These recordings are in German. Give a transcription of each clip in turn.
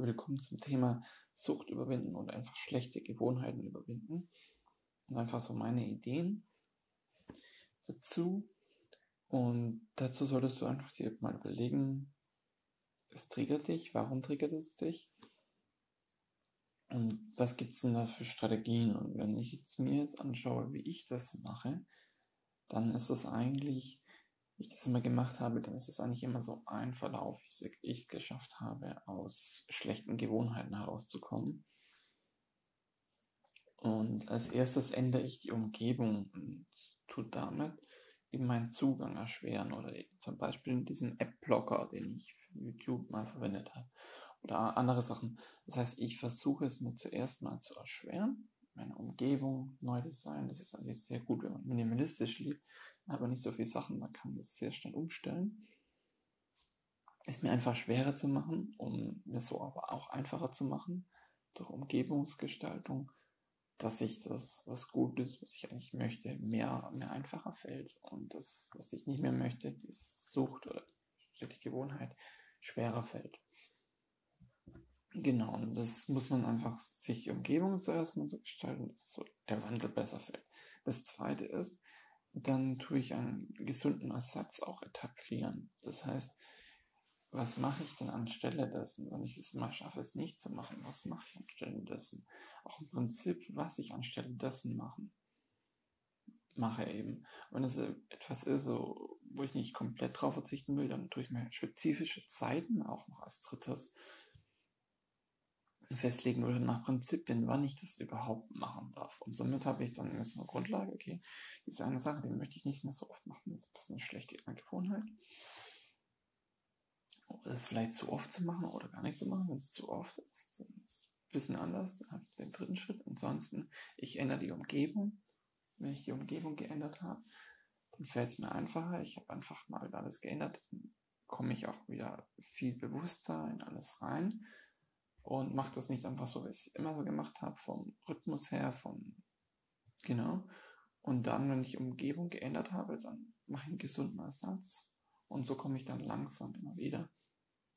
willkommen zum Thema Sucht überwinden und einfach schlechte Gewohnheiten überwinden. Und einfach so meine Ideen dazu. Und dazu solltest du einfach dir mal überlegen, es triggert dich, warum triggert es dich? Und was gibt's denn da für Strategien? Und wenn ich jetzt mir jetzt anschaue, wie ich das mache, dann ist es eigentlich wie ich das immer gemacht habe, dann ist es eigentlich immer so ein Verlauf, wie ich es geschafft habe, aus schlechten Gewohnheiten herauszukommen. Und als erstes ändere ich die Umgebung und tue damit eben meinen Zugang erschweren oder zum Beispiel in diesem App-Blocker, den ich für YouTube mal verwendet habe oder andere Sachen. Das heißt, ich versuche es mir zuerst mal zu erschweren, meine Umgebung neu designen. Das ist eigentlich sehr gut, wenn man minimalistisch lebt aber nicht so viele Sachen. Man kann das sehr schnell umstellen. Ist mir einfach schwerer zu machen, um mir so aber auch einfacher zu machen, durch Umgebungsgestaltung, dass ich das, was gut ist, was ich eigentlich möchte, mehr, mehr einfacher fällt und das, was ich nicht mehr möchte, die Sucht oder die Gewohnheit, schwerer fällt. Genau, und das muss man einfach sich die Umgebung zuerst mal so gestalten, dass so der Wandel besser fällt. Das zweite ist, dann tue ich einen gesunden Ersatz auch etablieren. Das heißt, was mache ich denn anstelle dessen, wenn ich es mal schaffe, es nicht zu machen? Was mache ich anstelle dessen? Auch im Prinzip, was ich anstelle dessen machen, mache eben. Wenn es etwas ist, so, wo ich nicht komplett drauf verzichten will, dann tue ich mir spezifische Zeiten auch noch als drittes festlegen oder nach Prinzipien, wann ich das überhaupt machen darf. Und somit habe ich dann jetzt eine Grundlage, okay, diese eine Sache, die möchte ich nicht mehr so oft machen, das ist ein bisschen eine schlechte Gewohnheit. Oder es vielleicht zu oft zu machen oder gar nicht zu machen, wenn es zu oft ist, dann ist es ein bisschen anders, dann habe ich den dritten Schritt. Ansonsten, ich ändere die Umgebung. Wenn ich die Umgebung geändert habe, dann fällt es mir einfacher. Ich habe einfach mal alles geändert, dann komme ich auch wieder viel bewusster in alles rein und mache das nicht einfach so, wie ich es immer so gemacht habe, vom Rhythmus her, vom genau. Und dann, wenn ich Umgebung geändert habe, dann mache ich einen gesunden Ersatz und so komme ich dann langsam immer wieder.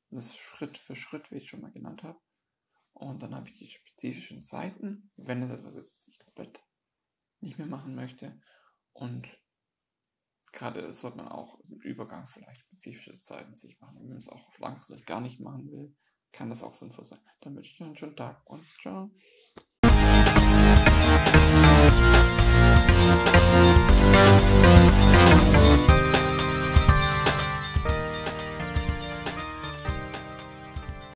Das Schritt für Schritt, wie ich schon mal genannt habe. Und dann habe ich die spezifischen Zeiten, wenn es etwas ist, das ich komplett nicht mehr machen möchte. Und gerade sollte man auch im Übergang vielleicht spezifische Zeiten sich machen, wenn man es auch auf langfristig gar nicht machen will, kann das auch sinnvoll sein. Dann wünsche ich dir einen schönen Tag und ciao.